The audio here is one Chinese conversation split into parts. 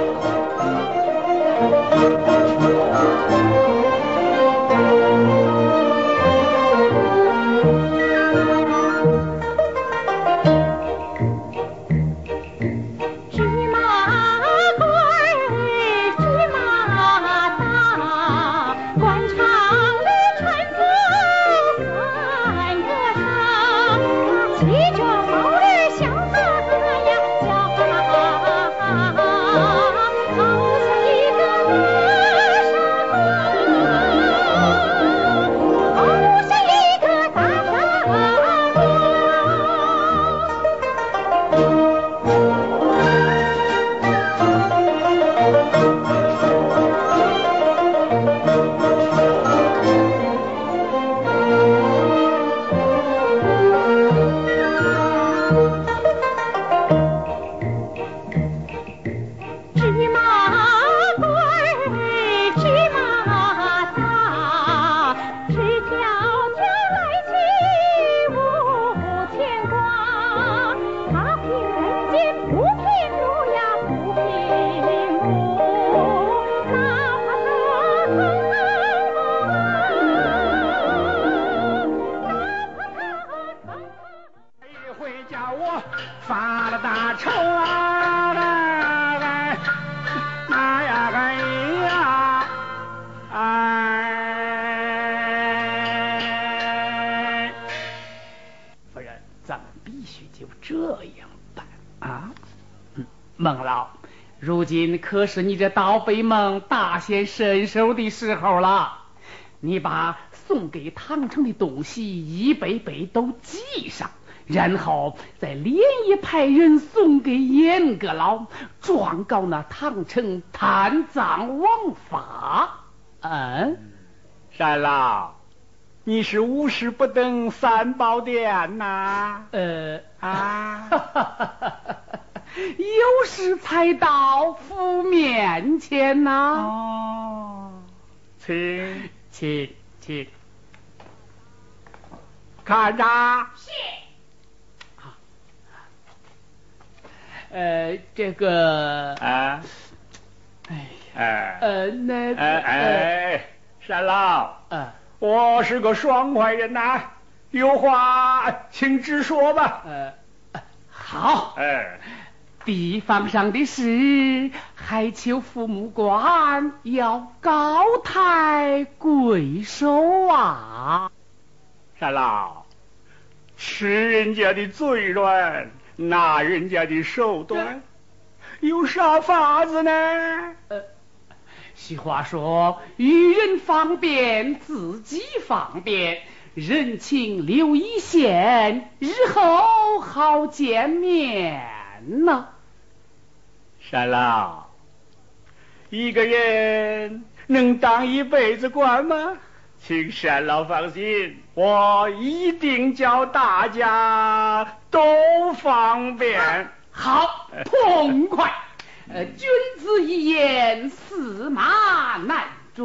Thank you. 今可是你这盗匪梦大显身手的时候了，你把送给唐城的东西一杯杯都记上，然后再连夜派人送给严阁老，状告那唐城贪赃枉法。嗯，山老，你是无事不登三宝殿呐？呃啊。有时才到府面前呐。哦，请请请，看着。是。啊。呃，这个啊。哎哎。呃，那哎哎，山老。嗯。我是个爽快人呐，有话请直说吧。呃，好。哎。地方上的事，还求父母官要高抬贵手啊！三老，吃人家的嘴软，拿人家的手短，有啥法子呢？呃，俗话说，与人方便，自己方便，人情留一线，日后好见面。呐，山老，一个人能当一辈子官吗？请山老放心，我一定叫大家都方便。好，痛快。呃，君子一言，驷马难追。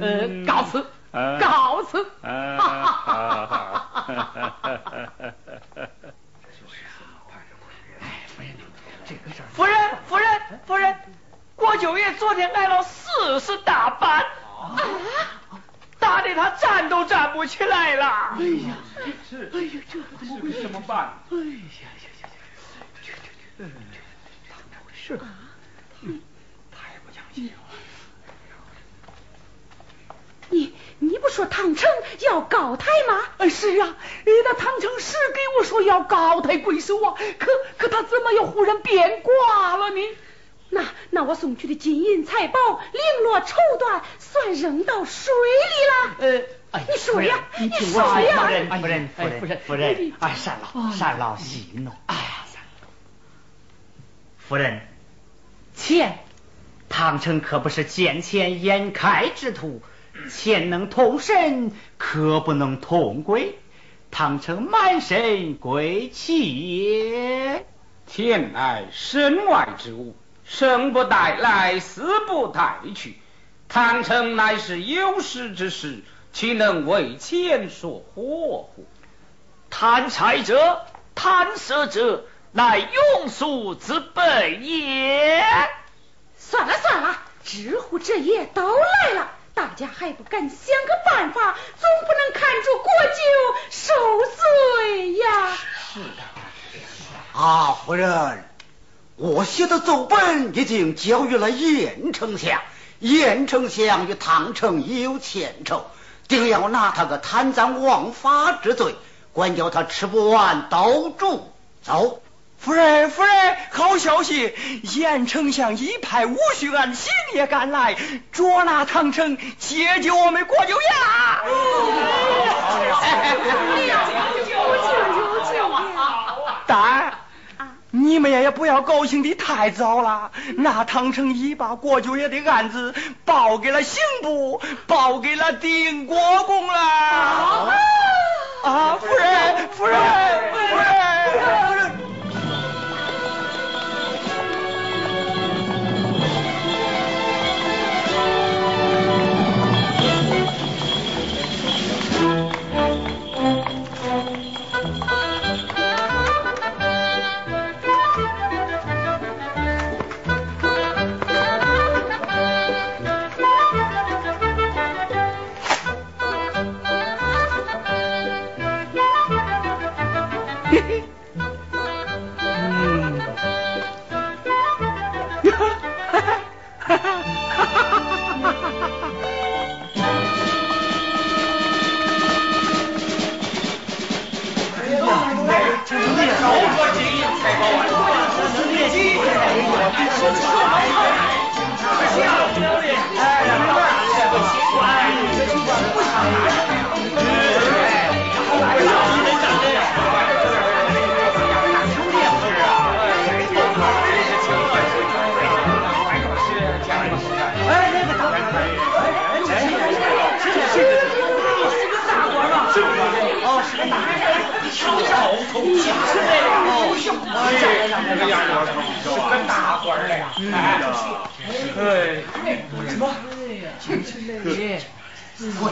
呃，告辞，告辞。夫人，夫人，夫人，郭九爷昨天挨了四十大板，打的他站都站不起来了。哎呀，是，哎呀，这会怎么办？哎呀呀呀呀！这这这，怎么回事？太不讲理了。你你不说唐城要高抬吗？是啊，那唐城是给我说要高抬贵手啊，可可他怎么又忽然变卦了呢？那那我送去的金银财宝、绫罗绸缎，算扔到水里了？呃，你说呀，你说呀，夫人，夫人，夫人，夫人，夫人，哎，单老，单老息怒。哎呀，夫人，钱，唐城可不是见钱眼开之徒。钱能通神，可不能通鬼。唐城满身贵气也。钱乃身外之物，生不带来，死不带去。唐城乃是有识之士，岂能为钱所惑乎？贪财者、贪色者，乃庸俗之辈也。算了算了，知乎者也都来了，大家还不赶想个办法，总不能看着国舅受罪呀。是的。啊，夫人，我写的奏本已经交予了严丞相，严丞相与唐城已有前仇，定要拿他个贪赃枉法之罪，管教他吃不完兜住走。夫人，夫人，好消息！严丞相已派武须案星夜赶来，捉拿唐城，解救我们国舅爷。但你们也不要高兴的太早了。那唐城已把国舅爷的案子报给了刑部，报给了定国公了。啊，夫人，夫人，夫人。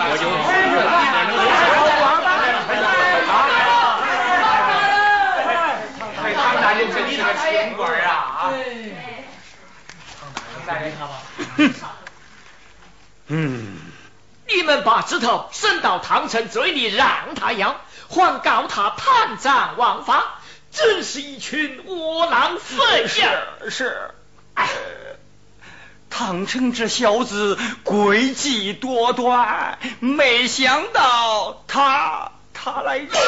回事都难了。国舅府唐大人，这你个清官啊啊！嗯，你们把指头伸到唐城嘴里让他咬，还告他贪赃枉法，真是一群窝囊废呀！是是，唐城这小子诡计多端，没想到他他来这一手。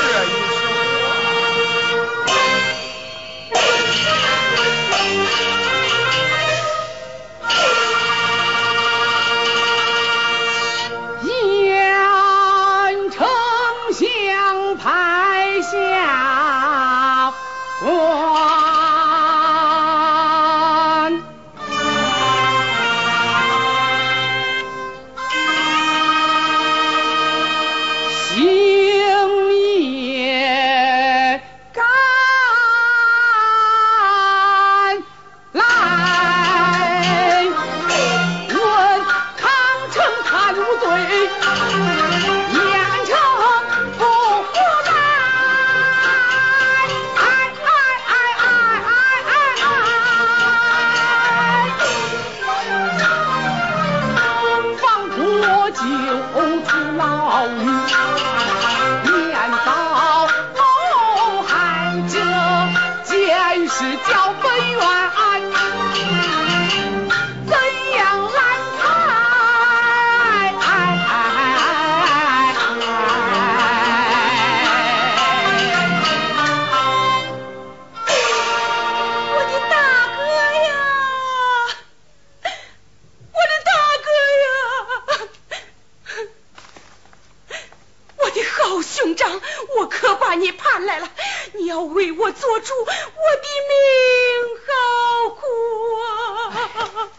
为我做主我的命好苦啊。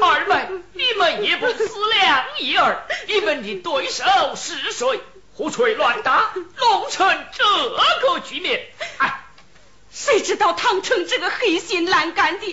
二妹你们也不思量一二你们的对手是谁胡吹乱打弄成这个局面哎谁知道唐城这个黑心烂肝的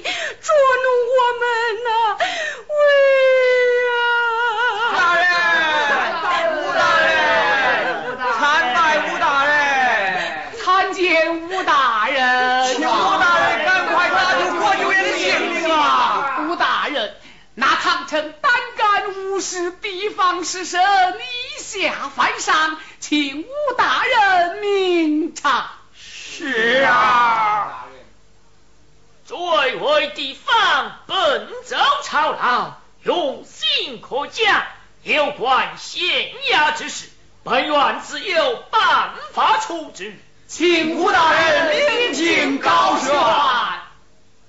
地方奔走操劳，用心可嘉，有关县衙之事，本院自有办法处置，请吴大人明镜高悬。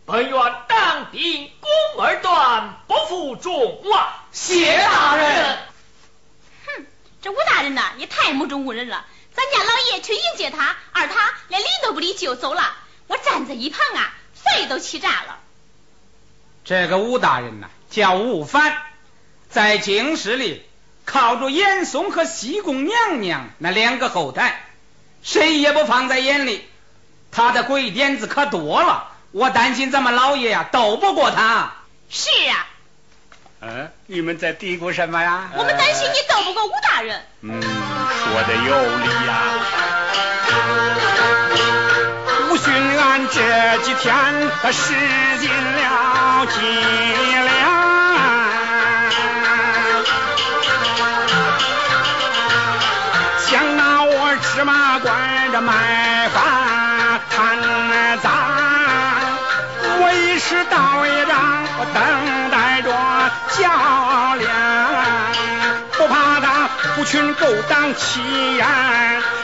本院当兵公而断，不负众望。谢大人。哼，这吴大人呐，也太目中无人了。咱家老爷去迎接他，而他连理都不理就走了。我站在一旁啊，肺都气炸了。这个吴大人呐，叫吴凡，在京师里靠着严嵩和西宫娘娘那两个后台，谁也不放在眼里。他的鬼点子可多了。我担心咱们老爷呀斗不过他。是啊。嗯，你们在嘀咕什么呀？我们担心你斗不过吴大人。嗯，说的有理呀。吴巡俺这几天使尽了伎俩，想拿我芝麻官这卖饭贪赃。我已是大委长，我等待着较量，不怕他不群勾当欺眼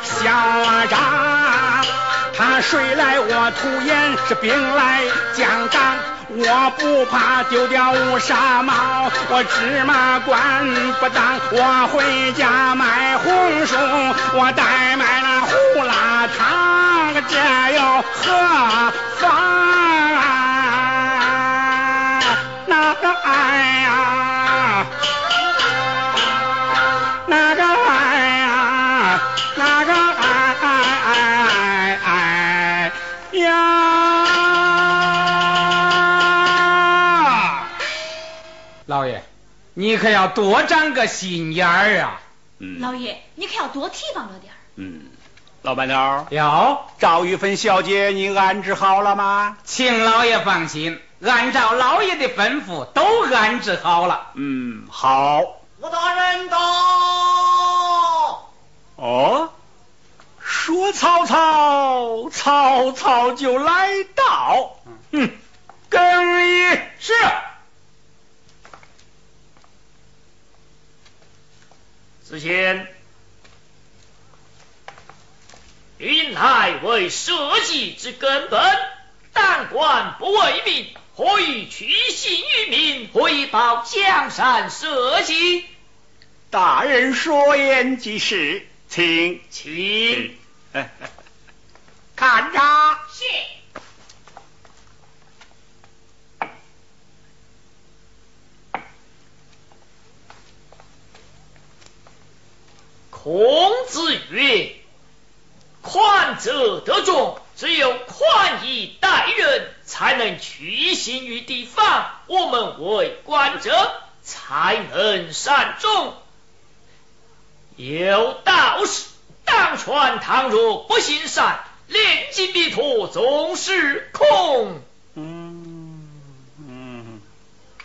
嚣张。他睡来我吐烟，是兵来将挡。我不怕丢掉乌纱帽，我芝麻官不当。我回家卖红薯，我代卖了胡辣汤，这又何妨？那个哎呀，你可要多长个心眼儿啊！嗯老爷，你可要多提防着点儿。嗯，老板娘，有，赵玉芬小姐，你安置好了吗？请老爷放心，按照老爷的吩咐，都安置好了。嗯，好。吴大人到。哦，说曹操，曹操就来到。嗯，更衣是。子谦，云海为社稷之根本，当官不为民，何以取信于民，何以保江山社稷？大人说言极是，请请 看着。是。孔子曰：“宽者得众，只有宽以待人，才能取心于地方。我们为官者，才能善终。有道是：当权倘若不行善，炼金弥陀总是空。嗯嗯，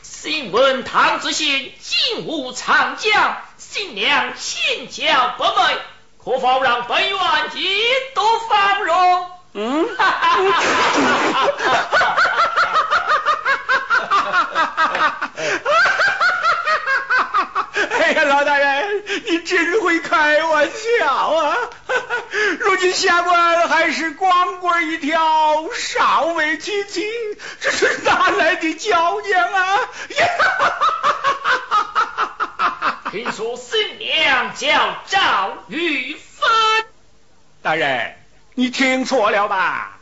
新闻唐子贤金屋藏将，新娘千娇百媚，可否让本院一睹芳容？嗯，哎呀，老大人，你真会开玩笑啊！如今下官还是光棍一条，少为娶妻，这是哪来的娇娘啊？听说新娘叫赵玉芬，大人，你听错了吧？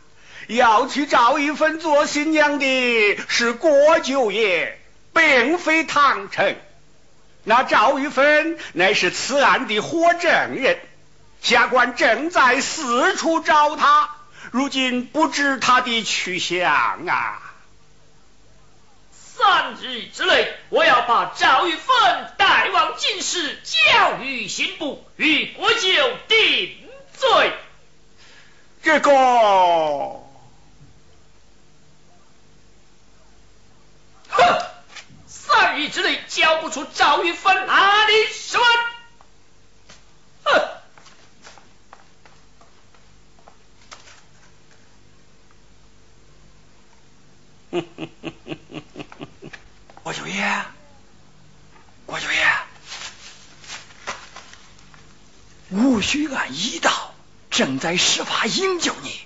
要娶赵玉芬做新娘的是郭九爷，并非唐臣。那赵玉芬乃是此案的活证人，下官正在四处找他，如今不知他的去向啊。三日之内，我要把赵玉芬带往京师，交于刑部，与国舅定罪。这个，哼！三日之内交不出赵玉芬，哪里是问？哼！哼哼哼哼哼哼！郭九爷，郭九爷，戊戌案已到。正在施法营救你，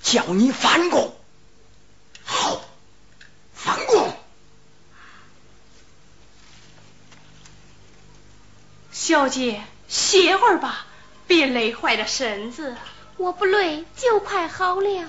叫你反供。好，反供。小姐，歇会儿吧，别累坏了身子。我不累，就快好了。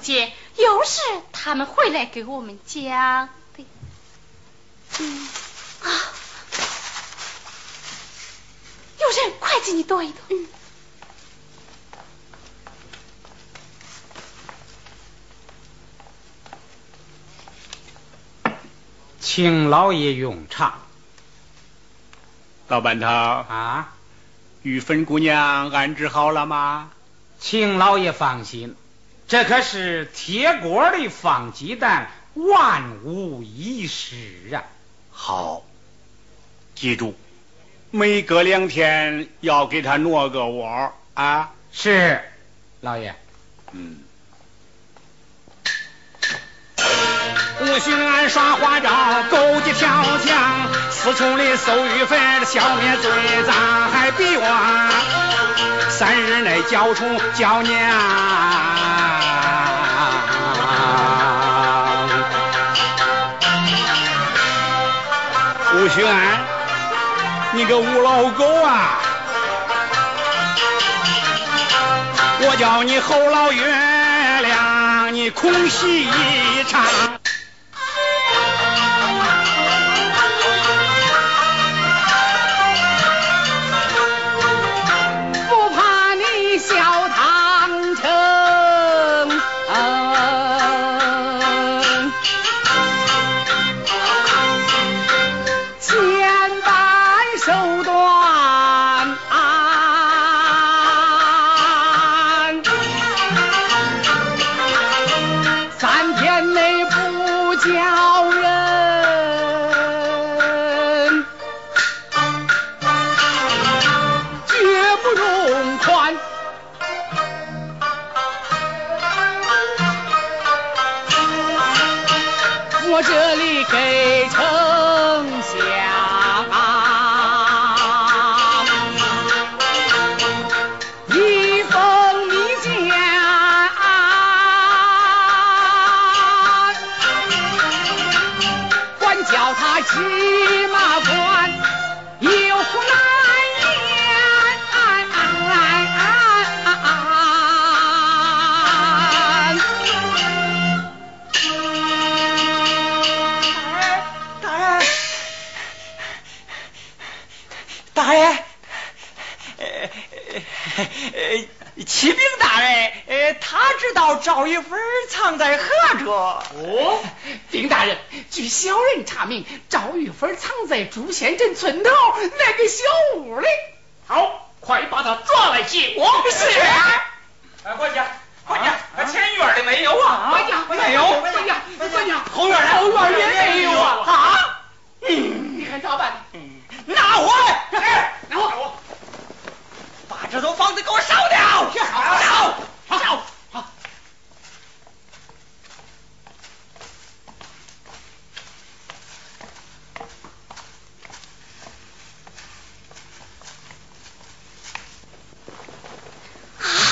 姐，有事他们会来给我们讲的。嗯啊，有人，快进去躲一躲。嗯。请老爷用茶。老板头啊，玉芬姑娘安置好了吗？请老爷放心，这可是铁锅里放鸡蛋，万无一失啊。好，记住，每隔两天要给他挪个窝啊。是，老爷。嗯。吴巡安耍花招，勾结挑墙，四处里搜玉坟，消灭罪赃，还逼我三日内交出娇娘。吴巡安，你个吴老狗啊！我叫你侯老月亮，你空戏一场。藏在朱县镇村头那个小屋里。好，快把他抓来见我。是。哎，管家，管家，前院里没有啊？管家，没有。管家，管家，后院后院也没有啊。啊？嗯，你看咋办？拿火来，拿火，把这栋房子给我烧掉！烧，烧。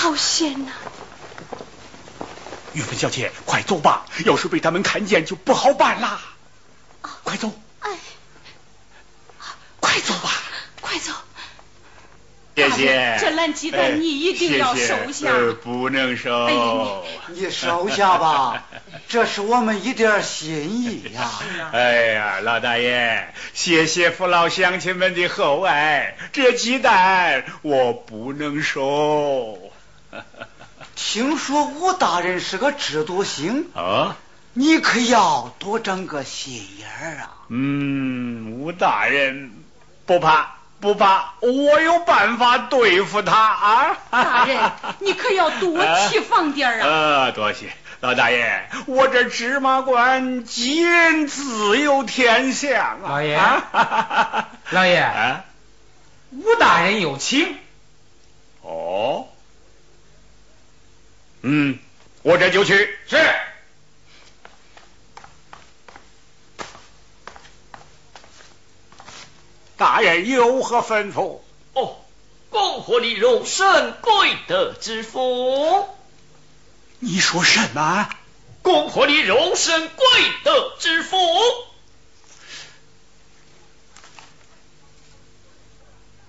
好险呐！玉芬小姐，快走吧，要是被他们看见就不好办啦。快走！哎，快走吧，快走！谢谢。这烂鸡蛋你一定要收下。不能收。你收下吧，这是我们一点心意呀。哎呀，老大爷，谢谢父老乡亲们的厚爱，这鸡蛋我不能收。听说武大人是个制度星啊，你可要多长个心眼儿啊。嗯，武大人不怕不怕，我有办法对付他啊。大人，你可要多提防点儿啊。呃，多谢老大爷，我这芝麻官吉人自有天相啊。老爷，老爷，武大人有请。哦。嗯，我这就去。是。大人有何吩咐？哦，恭贺你荣升贵德之福。你说什么？恭贺你荣升贵德之福。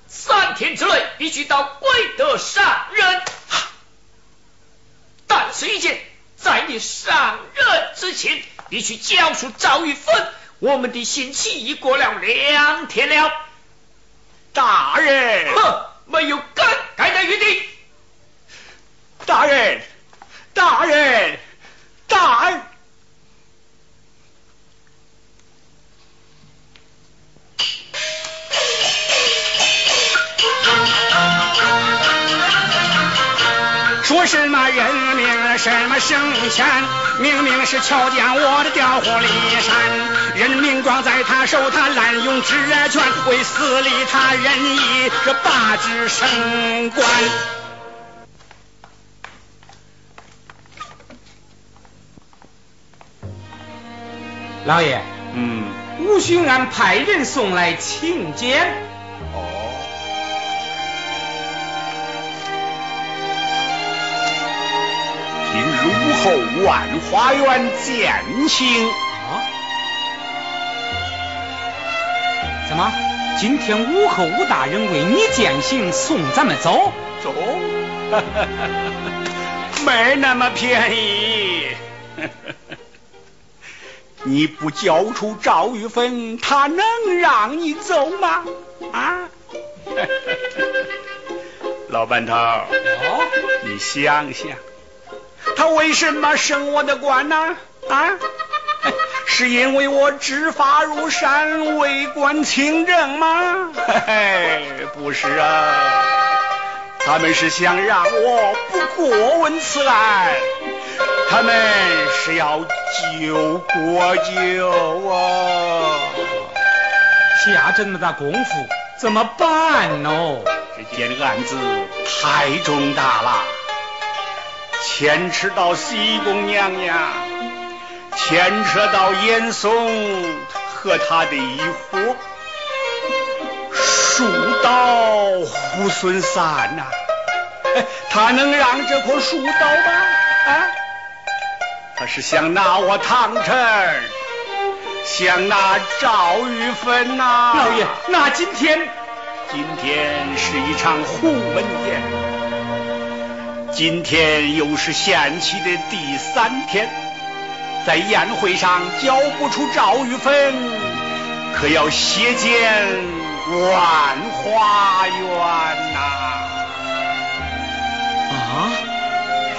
三天之内必须到贵德上任。但是，一件，在你上任之前，必须交出赵玉芬。我们的刑期已过了两天了。大人，哼，没有更改的余地。大人，大人，大。什么圣钱？明明是瞧见我的调虎离山，人命状在他手，他滥用职权，为私利他任意这罢职升官。老爷，嗯，吴巡安派人送来请柬。万花园见请。啊？怎么？今天武后武大人为你饯行，送咱们走？走，没那么便宜。你不交出赵玉芬，他能让你走吗？啊！老班头，哦，你想想，他为什么升我的官呢？啊？是因为我执法如山，为官清正吗？嘿嘿，不是啊，他们是想让我不过问此案。他们是要救国舅啊！下这么大功夫，怎么办呢？这件案子太重大了，牵扯到西宫娘娘，牵扯到严嵩和他的一伙，树倒猢狲散呐、他能让这棵树倒吗？啊？他是想拿我唐城，想拿赵玉芬呐、老爷，那今天今天是一场鸿门宴，今天又是限期的第三天，在宴会上交不出赵玉芬，可要血溅万花园呐、啊，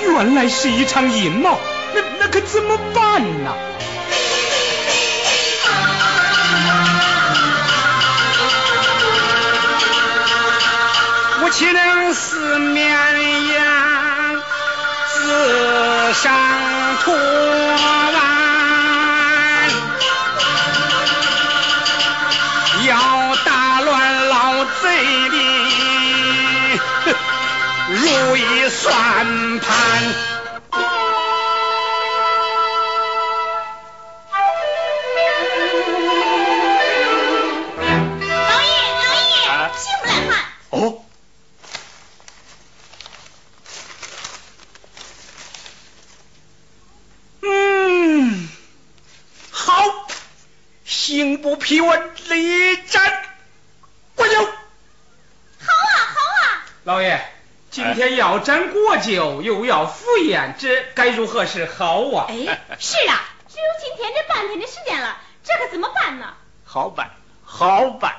原来是一场阴谋，那那可怎么办呢？岂能四面扬，自上脱完？要打乱老贼的如意算盘。今天要斩国舅，又要赴宴，这该如何是好啊？哎，是啊，只有今天这半天的时间了，这可怎么办呢？好办，好办。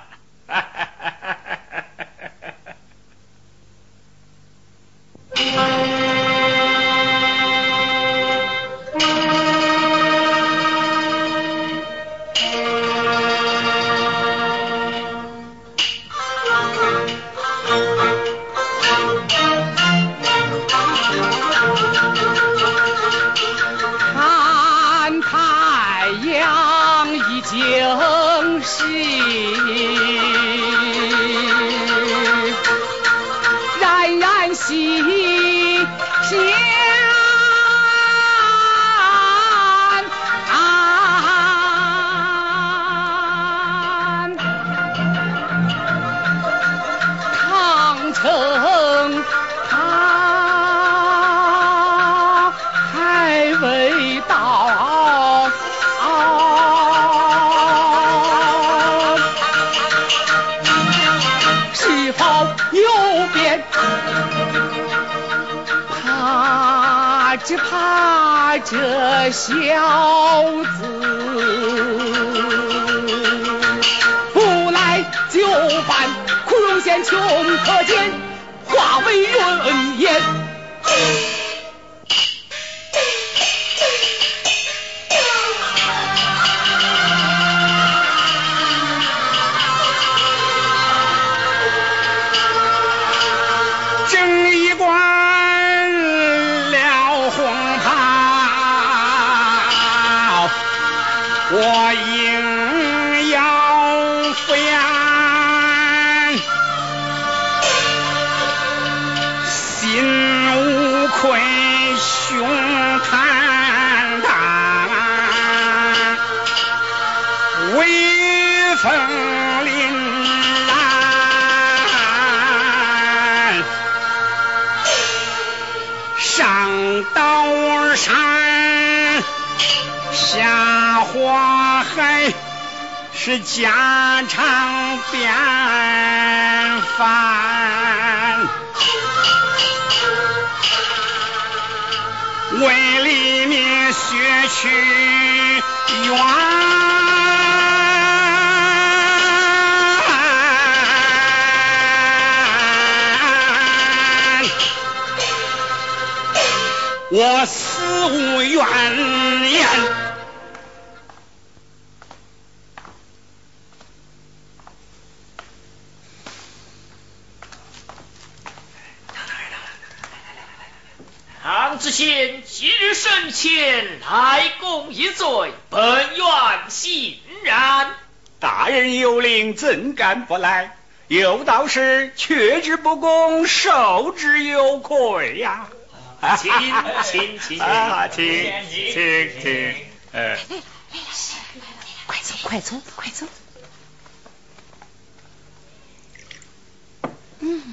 这小子不来就犯，苦容贤穷可见，化为云烟。我还是家常便饭，为里面学去冤。我死无怨知县今日生前来供一罪，本愿欣然。大人有令，怎敢不来？有道是却之不恭，受之有愧呀。请请请啊，请请请，呃，快走快走快走！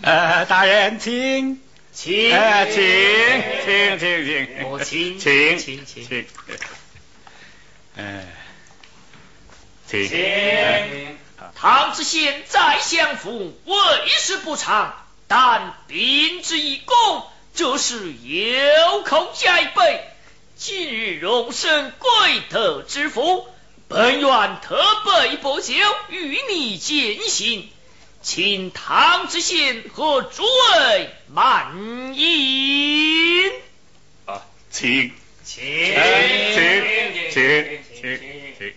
呃，大人请，请呃，请请请请，母亲请请请。请，呃，请。请。唐知县再相府，为时不长，但秉之以功。这是有口皆碑，今日荣升贵德之福，本院特备薄酒与你践行，请唐知县和诸位满饮。啊，请。请。请。请。请请，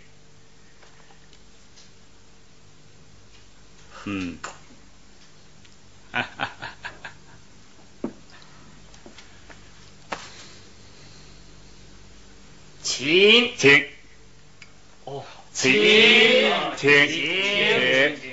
嗯，哈哈哈。请请，哦，请。请。请。请。请，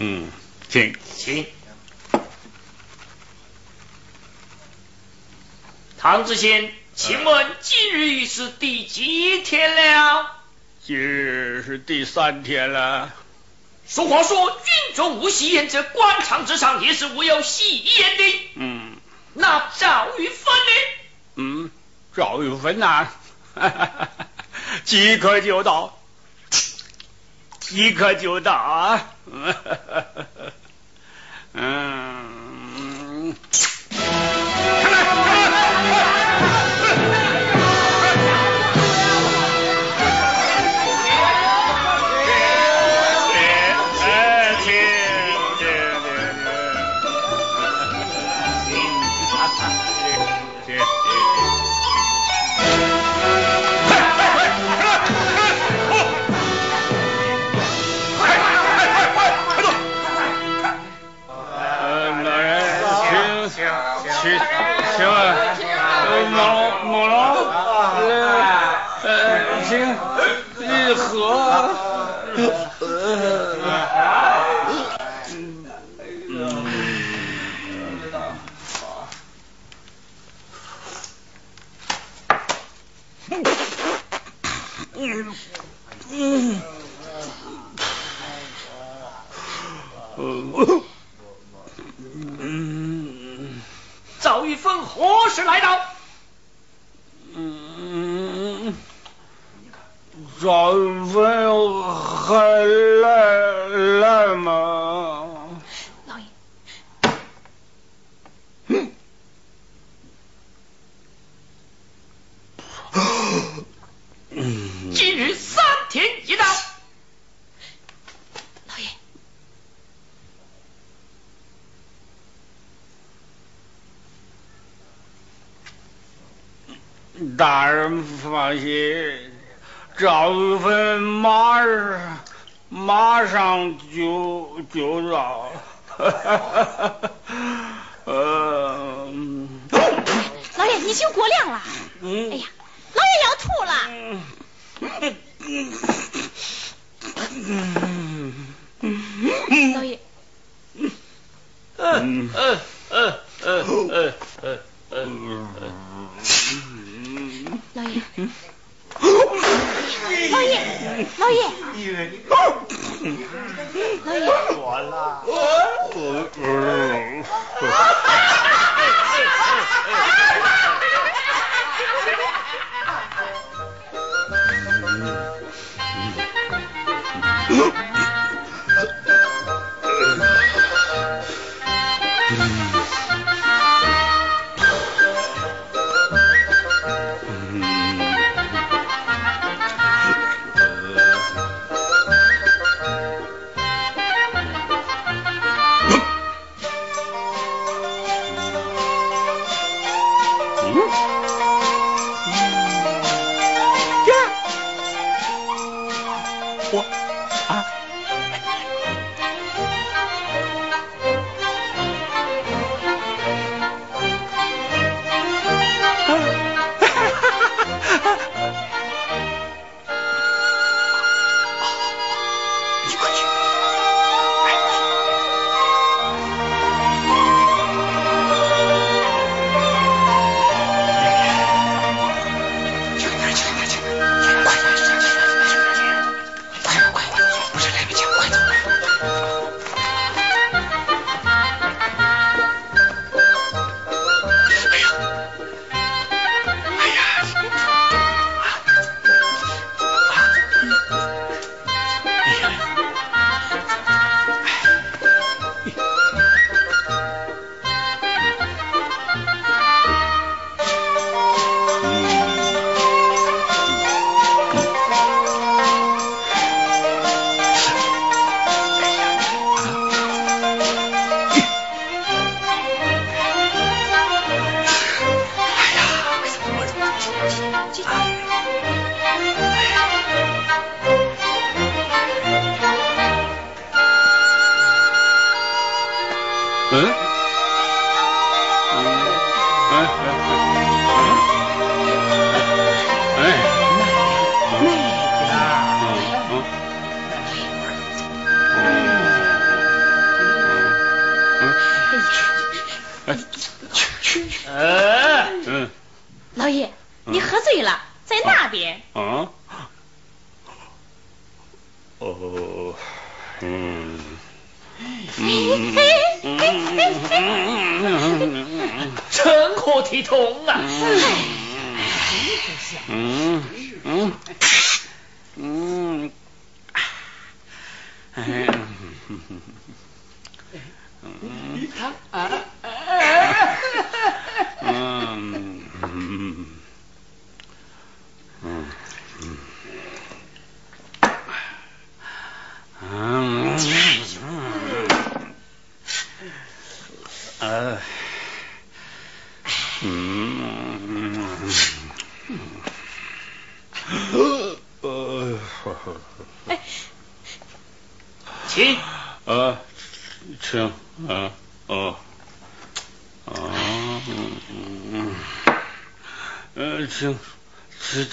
嗯，请请。唐知县，请问今日是第几天了？今日是第三天了。俗话说，军中无戏言，这官场之上也是无有戏言的。嗯那赵玉芬呢？嗯，赵玉芬呐，即刻就到，即刻就到啊。嗯，赵玉峰何时来到？嗯，赵玉峰还来来吗？老爷，今日三天一到。老爷，大人放心，赵玉芬马马上就就到。呃，老爷，你酒过量了。嗯。哎呀，老爷要吐了。老爷。嗯嗯嗯嗯嗯嗯嗯。老爷。老爷，老爷，老爷，我了。请，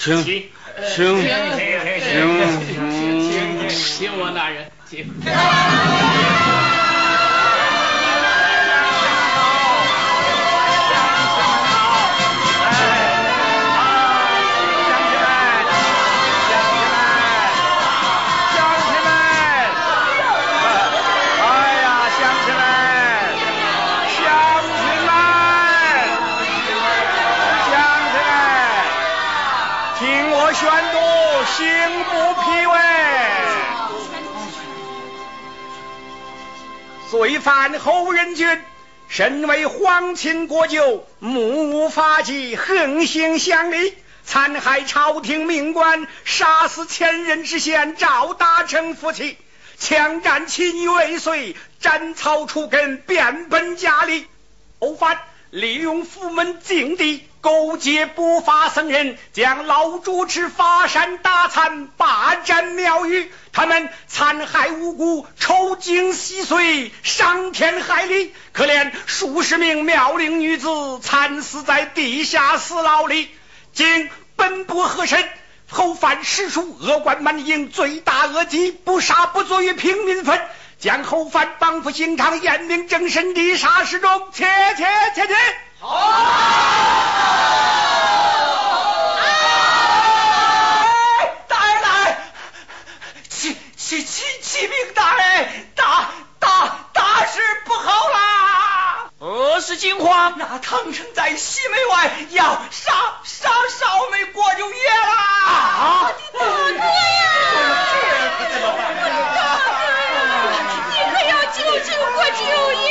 请，请，身为皇亲国舅，目无法纪，横行乡里，残害朝廷命官，杀死前任知县赵大成夫妻，强占妻女未遂，斩草除根，变本加厉。谋反利用府门禁地，勾结不法僧人，将老主持法山大餐霸占庙宇，他们残害无辜，抽筋吸髓，伤天害理，可怜数十名妙龄女子惨死在地下死牢里。经本部河神，后犯实属恶贯满盈，罪大恶极，不杀不足以平民愤。将后犯绑赴刑场，严明正身，立杀示众。切切切切。大人大人，启启启启禀大人，大大大事不好啦！何事惊慌？那唐城在西门外要杀杀少美国舅爷啦！我的！大哥呀！我的大哥呀？你可要救救国舅爷